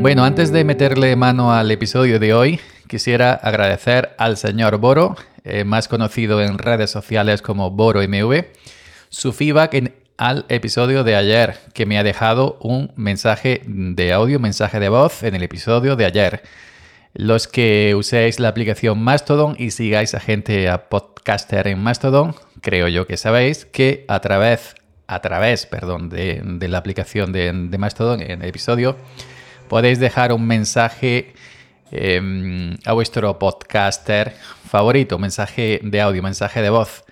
Bueno, antes de meterle mano al episodio de hoy, quisiera agradecer al señor Boro, eh, más conocido en redes sociales como Boro MV, su feedback en, al episodio de ayer, que me ha dejado un mensaje de audio, mensaje de voz en el episodio de ayer. Los que uséis la aplicación Mastodon y sigáis a gente a podcaster en Mastodon, creo yo que sabéis que a través, a través, perdón, de, de la aplicación de, de Mastodon en el episodio, podéis dejar un mensaje eh, a vuestro podcaster favorito, mensaje de audio, mensaje de voz.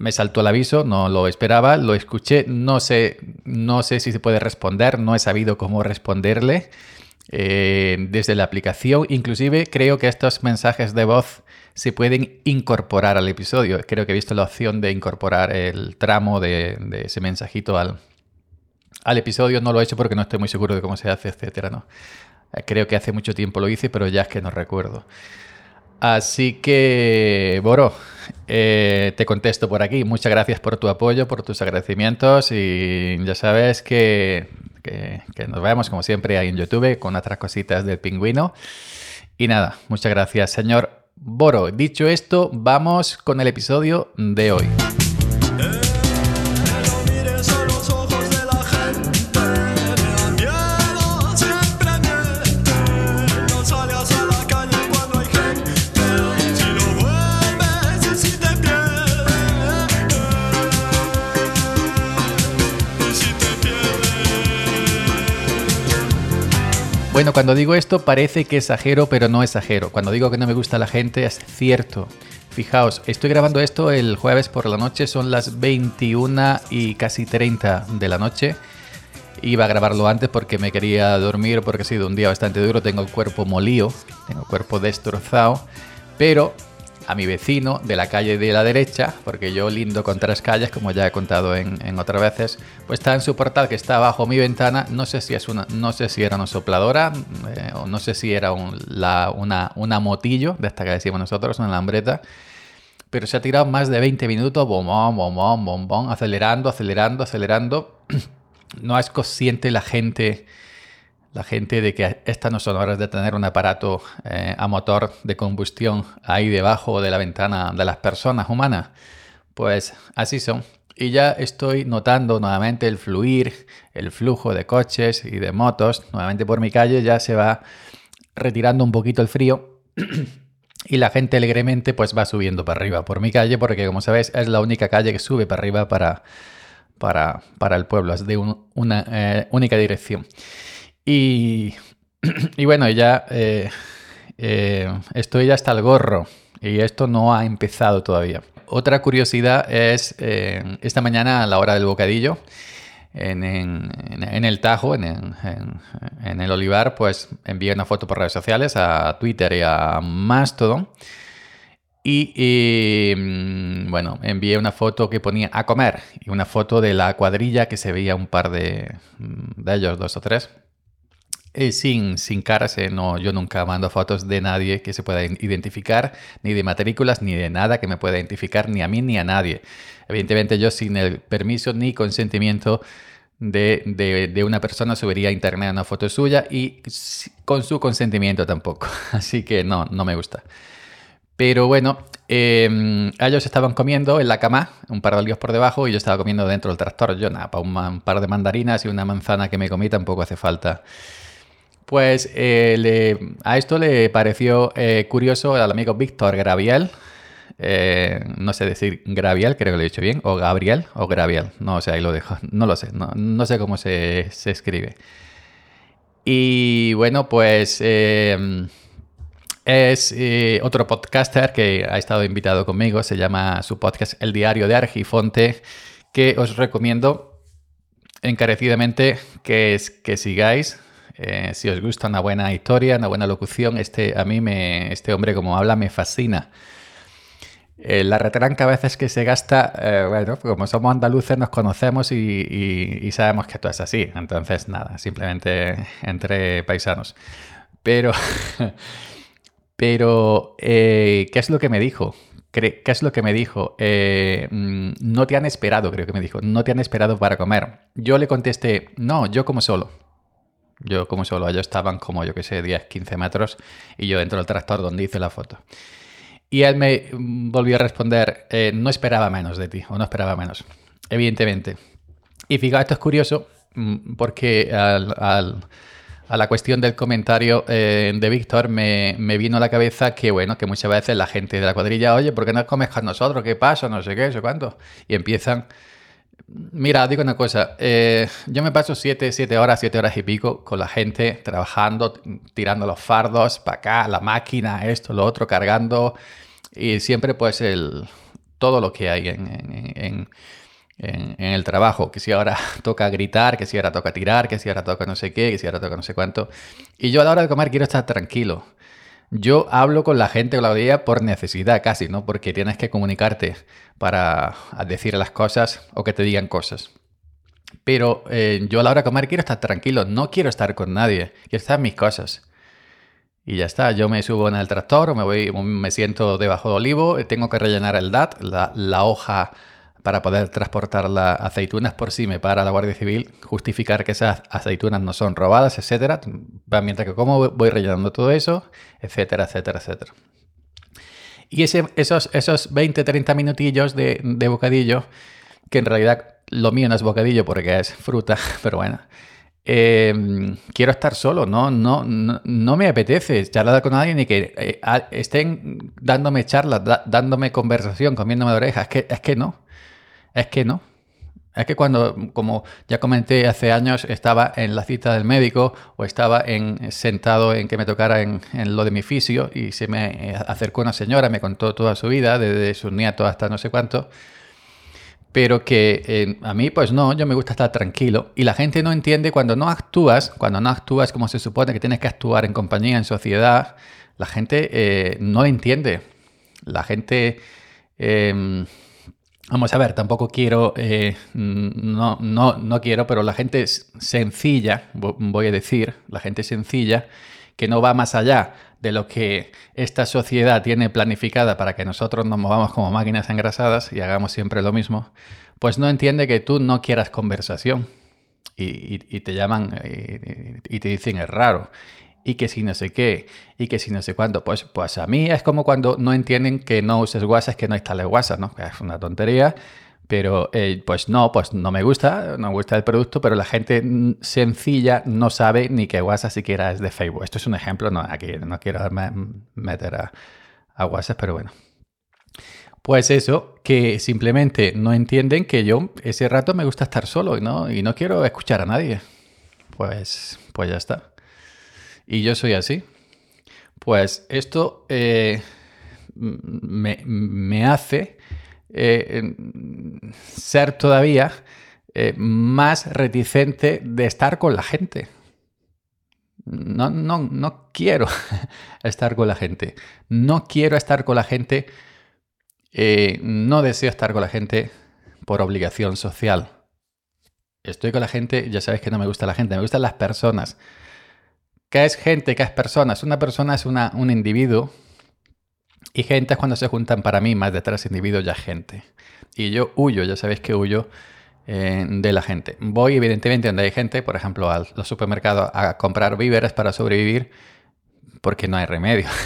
Me saltó el aviso, no lo esperaba, lo escuché, no sé, no sé si se puede responder, no he sabido cómo responderle eh, desde la aplicación. Inclusive creo que estos mensajes de voz se pueden incorporar al episodio. Creo que he visto la opción de incorporar el tramo de ese mensajito al, al episodio no lo he hecho porque no estoy muy seguro de cómo se hace, etcétera, ¿no? Eh, creo que hace mucho tiempo lo hice, pero ya es que no recuerdo. Así que, Boro, eh, te contesto por aquí. Muchas gracias por tu apoyo, por tus agradecimientos y ya sabes que, que, que nos vemos como siempre ahí en YouTube con otras cositas del pingüino. Y nada, muchas gracias, señor Boro. Dicho esto, vamos con el episodio de hoy. Bueno, cuando digo esto parece que exagero, pero no exagero. Cuando digo que no me gusta la gente es cierto. Fijaos, estoy grabando esto el jueves por la noche, son las 21 y casi 30 de la noche. Iba a grabarlo antes porque me quería dormir porque ha sido un día bastante duro, tengo el cuerpo molío, tengo el cuerpo destrozado, pero a mi vecino de la calle de la derecha, porque yo lindo con tres calles, como ya he contado en, otras veces, pues está en su portal que está bajo mi ventana. No sé si es una, no sé si era una sopladora, eh, o no sé si era una, una motillo, de esta que decimos nosotros, una lambreta. Pero se ha tirado más de 20 minutos, bombón, bombón, bombón, acelerando, acelerando, acelerando. no es consciente la gente la gente de que estas no son horas de tener un aparato eh, a motor de combustión ahí debajo de la ventana de las personas humanas. Pues así son. Y ya estoy notando nuevamente el fluir, el flujo de coches y de motos. Nuevamente por mi calle ya se va retirando un poquito el frío. y la gente alegremente pues va subiendo para arriba por mi calle porque como sabéis es la única calle que sube para arriba para, para, para el pueblo. Es de un, una eh, única dirección. Y, bueno, ya eh, eh, estoy ya hasta el gorro y esto no ha empezado todavía. Otra curiosidad es eh, esta mañana a la hora del bocadillo. En, el Tajo, en, el Olivar, pues envié una foto por redes sociales a Twitter y a Mastodon. Y, y, bueno, envié una foto que ponía a comer y una foto de la cuadrilla que se veía un par de, de ellos, dos o tres. Eh, sin, sin caras, no, yo nunca mando fotos de nadie que se pueda identificar, ni de matrículas, ni de nada que me pueda identificar, ni a mí ni a nadie. Evidentemente yo sin el permiso ni consentimiento de, de, una persona subiría a internet una foto suya y con su consentimiento tampoco. Así que no, no me gusta. Pero bueno, eh, ellos estaban comiendo en la cama, un par de líos por debajo, y yo estaba comiendo dentro del tractor. Yo nada, para un par de mandarinas y una manzana que me comí tampoco hace falta pues eh, a esto le pareció eh, curioso al amigo Víctor Graviel. Eh, no sé decir Graviel, creo que lo he dicho bien, o Gabriel, o Graviel, no sé, ahí lo dejo, no lo sé, no, sé cómo se, escribe. Y bueno, pues es otro podcaster que ha estado invitado conmigo, se llama su podcast El Diario de Argifonte, que os recomiendo encarecidamente que, que sigáis eh, si os gusta una buena historia, una buena locución, este, a mí me, este hombre como habla me fascina. Eh, la retranca a veces que se gasta, eh, bueno, como somos andaluces nos conocemos y, sabemos que esto es así. Entonces, nada, simplemente entre paisanos. Pero, pero ¿qué es lo que me dijo? ¿Qué es lo que me dijo? Mm, no te han esperado, creo que me dijo. No te han esperado para comer. Yo le contesté, no, yo como solo. Yo como solo ellos estaban como yo que sé, 10, 15 metros y yo dentro del tractor donde hice la foto. Y él me volvió a responder, eh, no esperaba menos de ti, o no esperaba menos, evidentemente. Y fíjate, esto es curioso mm, porque a la cuestión del comentario eh, de Víctor me, me, vino a la cabeza que, bueno, que muchas veces la gente de la cuadrilla, oye, ¿por qué no comes con nosotros? ¿Qué pasa? No sé qué, no sé cuánto. Y empiezan Mira, digo una cosa, eh, yo me paso siete, siete horas, siete horas y pico con la gente trabajando, tirando los fardos para acá, la máquina, esto, lo otro, cargando y siempre pues el, todo lo que hay en, el trabajo, que si ahora toca gritar, que si ahora toca tirar, que si ahora toca no sé qué, que si ahora toca no sé cuánto. Y yo a la hora de comer quiero estar tranquilo. Yo hablo con la gente, Claudia, por necesidad casi, ¿no? Porque tienes que comunicarte para decir las cosas o que te digan cosas. Pero eh, yo a la hora de comer quiero estar tranquilo, no quiero estar con nadie, quiero estar en mis cosas. Y ya está, yo me subo en el tractor, me, voy, me siento debajo de olivo, tengo que rellenar el DAT, la, la hoja para poder transportar las aceitunas por si me para la Guardia Civil, justificar que esas aceitunas no son robadas, etcétera. Mientras que como voy rellenando todo eso, etcétera, etcétera, etcétera. Y ese, esos, esos 20, 30 minutillos de, bocadillo, que en realidad lo mío no es bocadillo porque es fruta, pero bueno. Em, quiero estar solo, no, no, no, me apetece charlar con nadie ni que eh, estén dándome charlas, dándome conversación, comiéndome de orejas. Que, es que no. Es que no. Es que cuando, como ya comenté hace años, estaba en la cita del médico o estaba en, sentado en que me tocara en, lo de mi fisio y se me acercó una señora, me contó toda su vida, desde su nieto hasta no sé cuánto, pero que eh, a mí pues no, yo me gusta estar tranquilo y la gente no entiende cuando no actúas, cuando no actúas como se supone que tienes que actuar en compañía, en sociedad, la gente eh, no entiende. La gente... Em, Vamos a ver, tampoco quiero, eh, no, no, no quiero, pero la gente sencilla, voy a decir, la gente sencilla, que no va más allá de lo que esta sociedad tiene planificada para que nosotros nos movamos como máquinas engrasadas y hagamos siempre lo mismo, pues no entiende que tú no quieras conversación. Y, te llaman eh, y, te dicen es raro y que si no sé qué, y que si no sé cuánto. Pues, pues a mí es como cuando no entienden que no uses WhatsApp, que no instales WhatsApp, ¿no? Es una tontería, pero eh, pues no, pues no me gusta, no me gusta el producto, pero la gente sencilla no sabe ni que WhatsApp siquiera es de Facebook. Esto es un ejemplo, no, aquí no quiero meter a, a WhatsApp, pero bueno. Pues eso, que simplemente no entienden que yo ese rato me gusta estar solo ¿no? y no quiero escuchar a nadie. Pues, pues ya está y yo soy así. Pues esto eh, me, hace eh, ser todavía eh, más reticente de estar con la gente. No, no, no quiero estar con la gente. No quiero estar con la gente. no deseo estar con la gente por obligación social. Estoy con la gente, ya sabes que no me gusta la gente, me gustan las personas. ¿Qué es gente? ¿Qué es personas? Una persona es una, un individuo y gente es cuando se juntan para mí más de tres individuos ya gente. Y yo huyo, ya sabéis que huyo eh, de la gente. Voy evidentemente donde hay gente, por ejemplo, a los supermercados a comprar víveres para sobrevivir porque no hay remedio.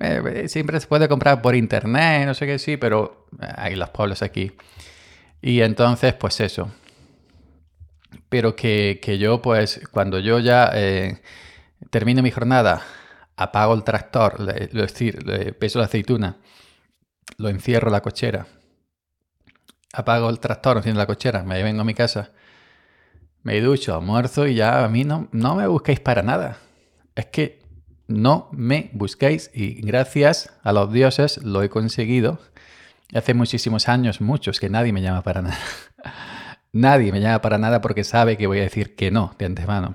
Eh, eh, siempre se puede comprar por internet, no sé qué sí, pero hay los pueblos aquí. Y entonces, pues eso. Pero que, que yo, pues, cuando yo ya termino mi jornada, apago el tractor, es decir, le peso la aceituna, lo encierro en la cochera, apago el tractor, enciendo la cochera, me vengo a mi casa, me ducho, almuerzo y ya a mí no, no me busquéis para nada. Es que no me busquéis y gracias a los dioses lo he conseguido. Hace muchísimos años, muchos, que nadie me llama para nada. nadie me llama para nada porque sabe que voy a decir que no de antemano.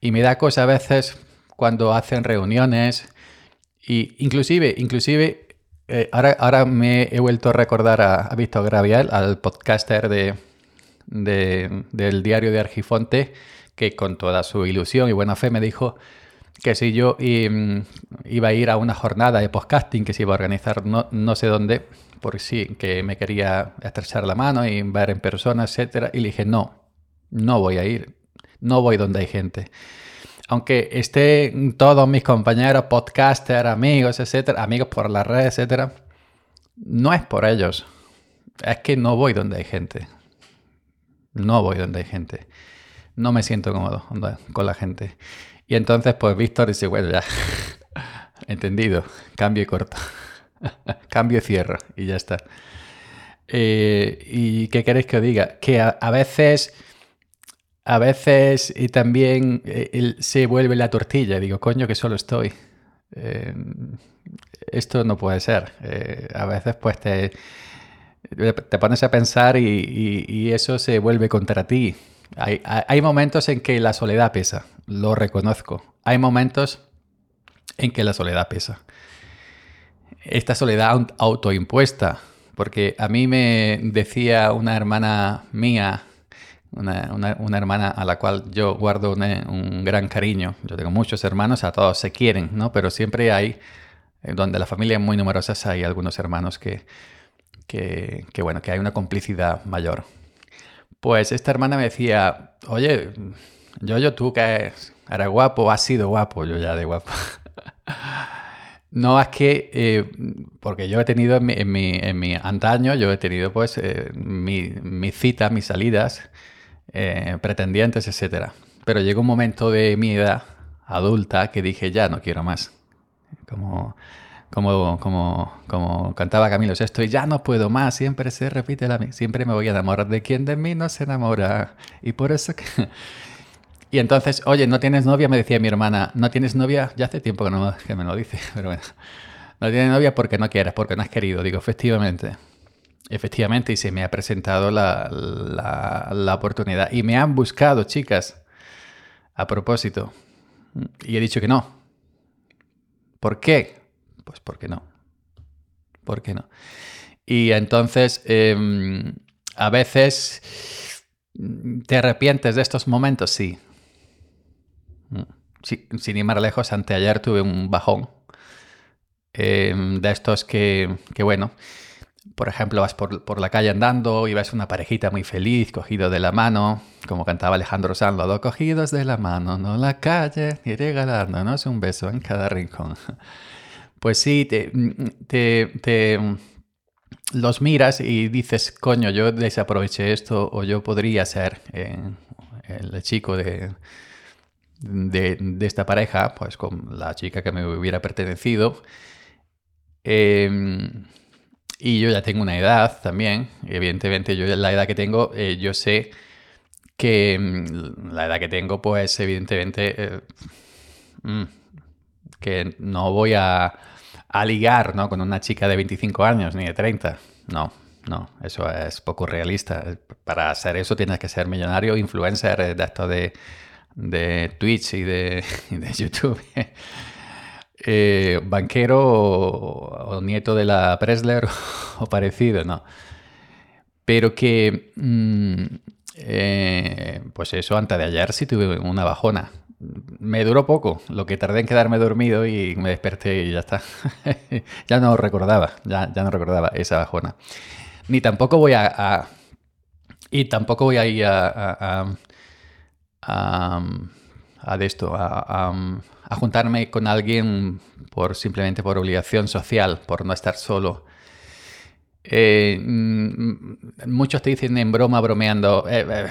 Y me da cosa a veces cuando hacen reuniones y inclusive, inclusive, eh, ahora, ahora me he vuelto a recordar a, Víctor Gravial, al podcaster de, del diario de Argifonte, que con toda su ilusión y buena fe me dijo que si yo mm, iba a ir a una jornada de podcasting que se iba a organizar no, no sé dónde, por sí, que me quería estrechar la mano y ver en persona, etcétera, y le dije, no, no voy a ir No voy donde hay gente. Aunque estén todos mis compañeros, podcasters, amigos, etcétera, amigos por la red, etcétera, no es por ellos. Es que no voy donde hay gente. No voy donde hay gente. No me siento cómodo con la gente. Y entonces, pues Víctor dice, bueno, ya, entendido, cambio y corto. cambio y cierro y ya está. Eh, ¿Y qué queréis que os diga? Que a, veces, a veces y también eh, se vuelve la tortilla. Digo, coño, que solo estoy. Eh, esto no puede ser. a veces pues te, te pones a pensar y, eso se vuelve contra ti. Hay, hay, momentos en que la soledad pesa, lo reconozco. Hay momentos en que la soledad pesa. Esta soledad autoimpuesta, porque a mí me decía una hermana mía, una, hermana a la cual yo guardo un gran cariño. Yo tengo muchos hermanos, a todos se quieren, ¿no? Pero siempre hay, donde la familia es muy numerosa, hay algunos hermanos que, que, bueno, que hay una complicidad mayor. Pues esta hermana me decía, oye, yo, yo, tú que eres guapo, has sido guapo, yo ya de guapo. No, es que, eh, porque yo he tenido en mi, antaño, yo he tenido pues eh, mis mi citas, mis salidas, eh, pretendientes, etc. Pero llegó un momento de mi edad adulta que dije, ya no quiero más. Como, como, como, como cantaba Camilo Sesto, y ya no puedo más, siempre se repite la siempre me voy a enamorar de quien de mí no se enamora. Y por eso que... Y entonces, oye, ¿no tienes novia? Me decía mi hermana, ¿no tienes novia? Ya hace tiempo que, no, me lo dice, pero bueno. No tienes novia porque no quieres, porque no has querido. Digo, efectivamente. Efectivamente, y se me ha presentado la, la, oportunidad. Y me han buscado, chicas, a propósito. Y he dicho que no. ¿Por qué? Pues porque no. ¿Por qué no? Y entonces, em, a veces, ¿te arrepientes de estos momentos? Sí, sin ir más lejos, anteayer tuve un bajón em, de estos que, bueno, por ejemplo, vas por, la calle andando y ves una parejita muy feliz, cogido de la mano, como cantaba Alejandro Sanz, dos cogidos de la mano, no la calle, y regalándonos un beso en cada rincón. Pues sí, te, te, los miras y dices, coño, yo desaproveché esto o yo podría ser eh, el chico de de, esta pareja, pues con la chica que me hubiera pertenecido. Em, y yo ya tengo una edad también, evidentemente yo la edad que tengo, eh, yo sé que em, la edad que tengo, pues evidentemente eh, mm, que no voy a, a ligar ¿no? con una chica de 25 años ni de 30, no, no, eso es poco realista. Para hacer eso tienes que ser millonario, influencer, de esto de de Twitch y de, YouTube. Eh, banquero o, nieto de la Presler o parecido, ¿no? Pero que, mm, eh, pues eso, antes de ayer sí tuve una bajona. Me duró poco, lo que tardé en quedarme dormido y me desperté y ya está. ya no recordaba, ya, ya no recordaba esa bajona. Ni tampoco voy a... y tampoco voy a ir a, de esto, a, juntarme con alguien por simplemente por obligación social, por no estar solo. Eh, mm, muchos te dicen en broma, bromeando, eh, eh,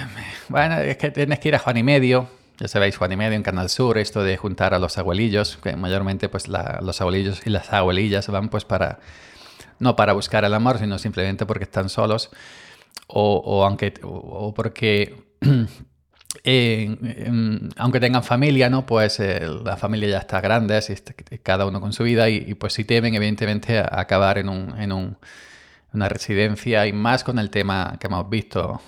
bueno, es que tienes que ir a Juan y Medio. Ya sabéis, Juan y Medio en Canal Sur, esto de juntar a los abuelillos, que mayormente pues los abuelillos y las abuelillas van pues para, no para buscar el amor, sino simplemente porque están solos o, aunque, o porque aunque tengan familia, ¿no? Pues eh, la familia ya está grande, así cada uno con su vida y, pues si temen evidentemente acabar en, un, en un, una residencia y más con el tema que hemos visto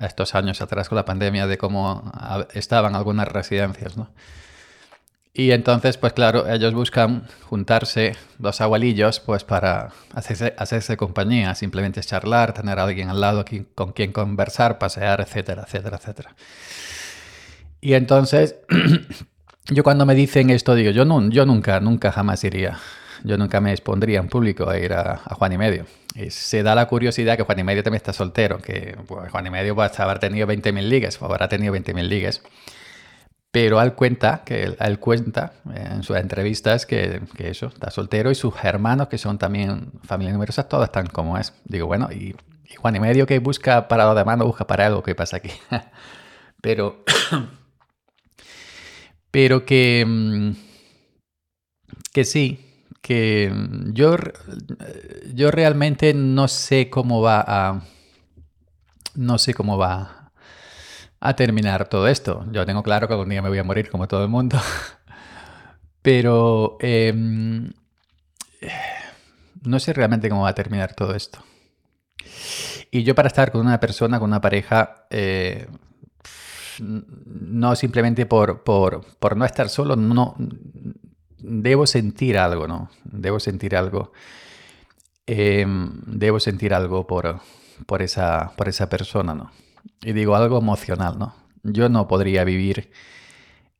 estos años atrás con la pandemia de cómo estaban algunas residencias, ¿no? Y entonces, pues claro, ellos buscan juntarse dos abuelillos pues para hacerse, hacerse compañía, simplemente charlar, tener a alguien al lado con quien conversar, pasear, etcétera, etcétera, etcétera. Y entonces, yo cuando me dicen esto, digo, yo, no, yo nunca, nunca jamás iría. Yo nunca me expondría en público a ir a, Juan y Medio. Y se da la curiosidad que Juan y Medio también está soltero, que pues, Juan y Medio va a haber tenido 20.000 ligas, o habrá tenido 20.000 ligas. Pero él cuenta, que él, cuenta en sus entrevistas que, que, eso, está soltero y sus hermanos, que son también familia numerosa, todos están como es. Digo, bueno, y, Juan y medio que busca para lo demás, no busca para algo, ¿qué pasa aquí? pero, pero que, mm, que sí, que yo, yo realmente no sé cómo va a, no sé cómo va a terminar todo esto. Yo tengo claro que algún día me voy a morir como todo el mundo. Pero em, no sé realmente cómo va a terminar todo esto. Y yo para estar con una persona, con una pareja, eh, no simplemente por, por, no estar solo, no, debo sentir algo, ¿no? Debo sentir algo. Em, debo sentir algo por, por, esa, por esa persona, ¿no? Y digo algo emocional, ¿no? Yo no podría vivir,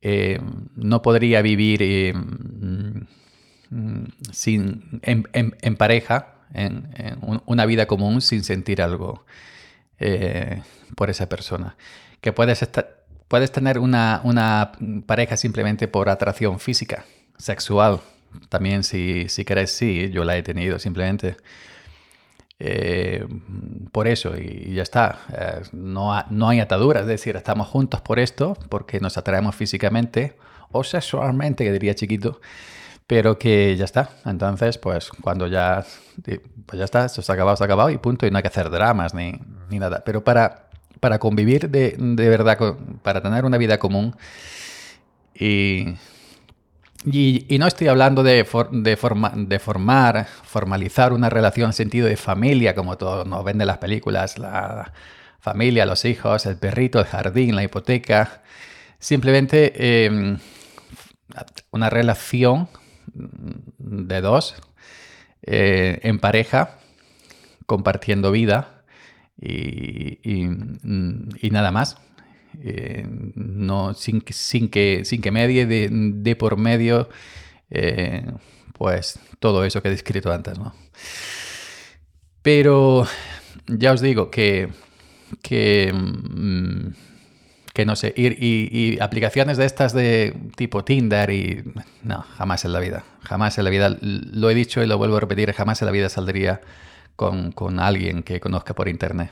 eh, no podría vivir eh, mm, sin, en, pareja, en, una vida común sin sentir algo eh, por esa persona. Que puedes, estar, puedes tener una, una, pareja simplemente por atracción física, sexual. También si, si querés, sí, yo la he tenido simplemente eh, por eso y, ya está. Eh, no, no hay ataduras, es decir, estamos juntos por esto, porque nos atraemos físicamente o sexualmente, que diría chiquito, pero que ya está. Entonces, pues cuando ya, pues ya está, se ha acabado, se ha acabado y punto, y no hay que hacer dramas ni, ni nada. Pero para, para convivir de, de verdad, para tener una vida común y y, no estoy hablando de, de, de, formar, formalizar una relación en sentido de familia, como todos nos venden las películas, la familia, los hijos, el perrito, el jardín, la hipoteca. Simplemente em, una relación de dos eh, en pareja, compartiendo vida y nada más. Eh, no, sin, sin, que, sin que medie de, por medio eh, pues todo eso que he descrito antes. ¿no? Pero ya os digo que, que, mm, que no sé, ir, y, aplicaciones de estas de tipo Tinder y... No, jamás en la vida, jamás en la vida. Lo he dicho y lo vuelvo a repetir, jamás en la vida saldría con, con alguien que conozca por internet.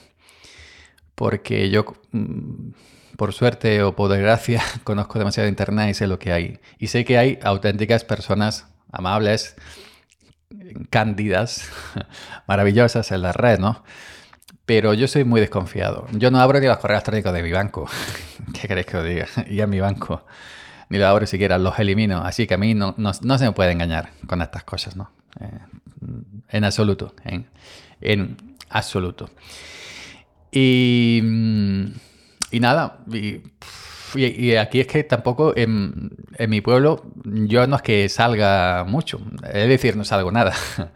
Porque yo mm, por suerte o por desgracia, conozco demasiado Internet y sé lo que hay. Y sé que hay auténticas personas amables, cándidas, maravillosas en la red, ¿no? Pero yo soy muy desconfiado. Yo no abro ni los correos electrónicos de mi banco. ¿Qué queréis que os diga? Y a mi banco. Ni lo abro siquiera, los elimino. Así que a mí no, no, se me puede engañar con estas cosas, ¿no? Eh, en absoluto. En, en absoluto. Y mm, y nada, y, aquí es que tampoco en, mi pueblo yo no es que salga mucho, es decir, no salgo nada.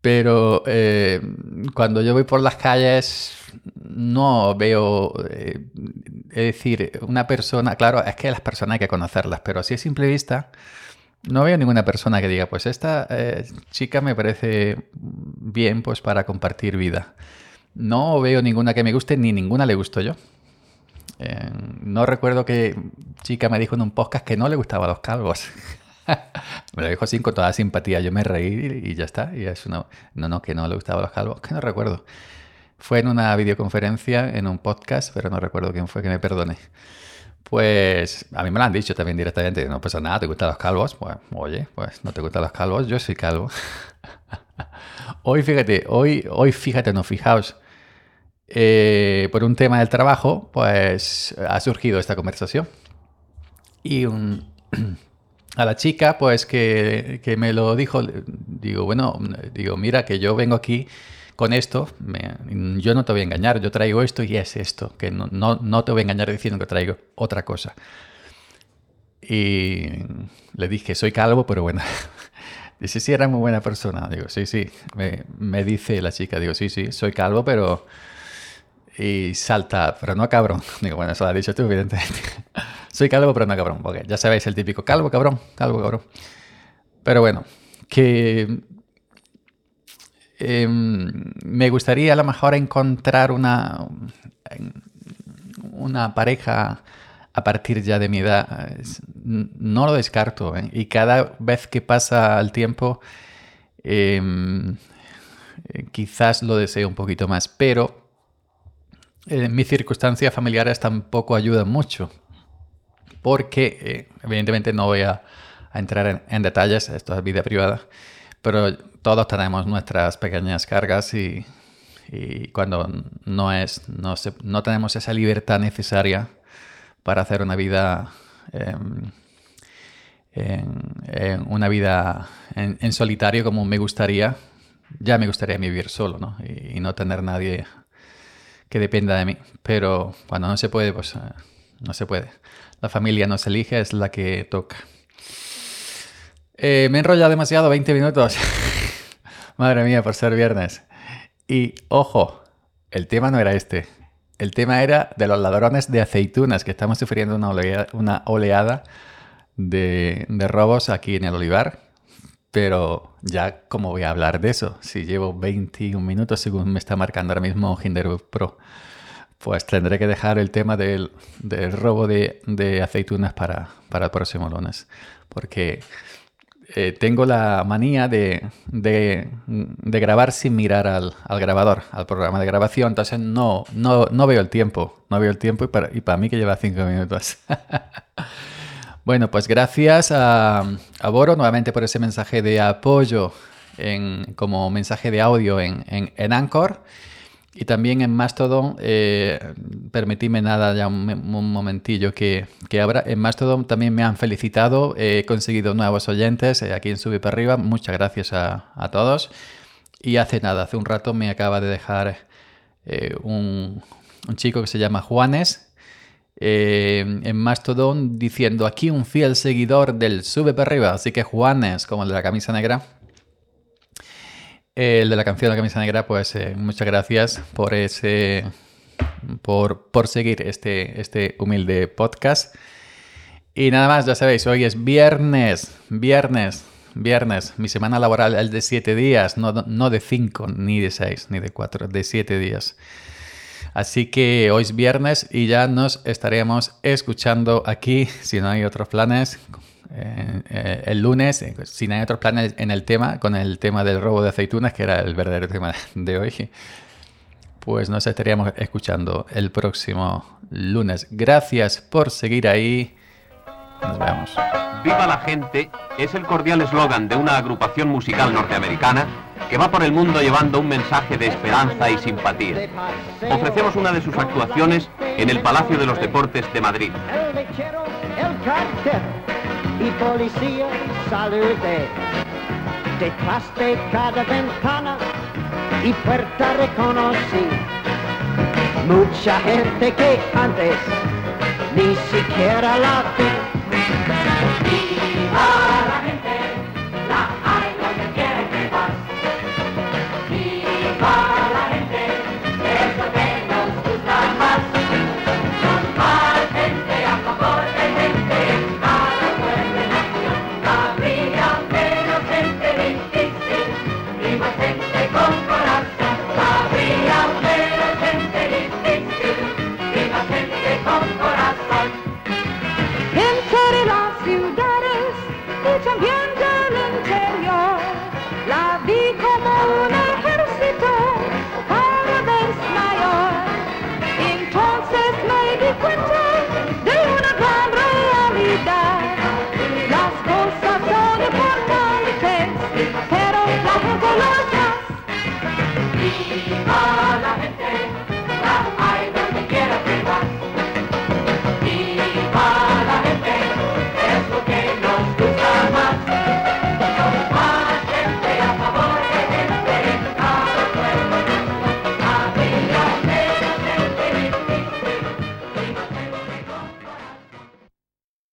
Pero eh, cuando yo voy por las calles no veo, eh, es decir, una persona, claro, es que las personas hay que conocerlas, pero así a simple vista no veo ninguna persona que diga, pues esta eh, chica me parece bien pues para compartir vida. No veo ninguna que me guste ni ninguna le gusto yo. Eh, no recuerdo que chica me dijo en un podcast que no le gustaban los calvos. me lo dijo así con toda simpatía. Yo me reí y ya está. Y es una, no, no, que no le gustaban los calvos, que no recuerdo. Fue en una videoconferencia, en un podcast, pero no recuerdo quién fue, que me perdone. Pues a mí me lo han dicho también directamente, no pasa nada, ¿te gustan los calvos? Pues oye, pues no te gustan los calvos, yo soy calvo. hoy fíjate, hoy, hoy fíjate, no fijaos, eh, por un tema del trabajo, pues ha surgido esta conversación. Y a la chica, pues que, me lo dijo, digo, bueno, digo, mira que yo vengo aquí con esto, yo no te voy a engañar, yo traigo esto y es esto, que no, no, te voy a engañar diciendo que traigo otra cosa. Y le dije, soy calvo, pero bueno. Dice, sí, era muy buena persona. Digo, sí, sí. Me, me dice la chica, digo, sí, sí, soy calvo, pero y salta, pero no cabrón. Digo, bueno, eso lo has dicho tú, evidentemente. Soy calvo, pero no cabrón. Porque ya sabéis el típico calvo, cabrón, calvo, cabrón. Pero bueno, que em, me gustaría a lo mejor encontrar una, una pareja a partir ya de mi edad, no lo descarto. ¿eh? Y cada vez que pasa el tiempo, em, eh, quizás lo deseo un poquito más, pero en mis circunstancias familiares tampoco ayudan mucho, porque eh, evidentemente no voy a, entrar en, detalles, esto es vida privada, pero todos tenemos nuestras pequeñas cargas y, cuando no, es, no, no tenemos esa libertad necesaria, para hacer una vida, em, en, una vida en, solitario como me gustaría. Ya me gustaría vivir solo, ¿no? Y, no tener nadie que dependa de mí. Pero cuando no se puede, pues eh, no se puede. La familia no se elige, es la que toca. Eh, me he enrollado demasiado, 20 minutos. Madre mía, por ser viernes. Y ojo, el tema no era este. El tema era de los ladrones de aceitunas, que estamos sufriendo una oleada, de, robos aquí en el olivar. Pero ya, ¿cómo voy a hablar de eso? Si llevo 21 minutos, según me está marcando ahora mismo Hinderburg Pro, pues tendré que dejar el tema del, robo de, aceitunas para, para el próximo lunes. Porque eh, tengo la manía de, grabar sin mirar al, grabador, al programa de grabación, entonces no, no, no veo el tiempo, no veo el tiempo y para, y para mí que lleva cinco minutos. bueno, pues gracias a, a, Boro nuevamente por ese mensaje de apoyo en, como mensaje de audio en, en, en Anchor. Y también en Mastodon, eh, permitidme nada ya un, momentillo que, que abra. En Mastodon también me han felicitado, he conseguido nuevos oyentes eh, aquí en Sube para arriba. Muchas gracias a, todos. Y hace nada, hace un rato me acaba de dejar eh, un, chico que se llama Juanes eh, en Mastodon diciendo aquí un fiel seguidor del Sube para arriba. Así que Juanes, como el de la camisa negra, el de la canción de la camisa negra, pues eh, muchas gracias por ese. Por, por seguir este, este humilde podcast. Y nada más, ya sabéis, hoy es viernes, viernes, viernes. Mi semana laboral es de siete días, no, no de cinco, ni de seis, ni de cuatro, de siete días. Así que hoy es viernes y ya nos estaremos escuchando aquí, si no hay otros planes, eh, eh, el lunes, eh, si no hay otros planes en el tema, con el tema del robo de aceitunas, que era el verdadero tema de hoy, pues nos estaríamos escuchando el próximo lunes. Gracias por seguir ahí. Nos vemos. Viva la gente es el cordial eslogan de una agrupación musical norteamericana que va por el mundo llevando un mensaje de esperanza y simpatía. Ofrecemos una de sus actuaciones en el Palacio de los Deportes de Madrid y policía saludé. Detrás de cada ventana y puerta reconocí mucha gente que antes ni siquiera la vi. Hallelujah. champion.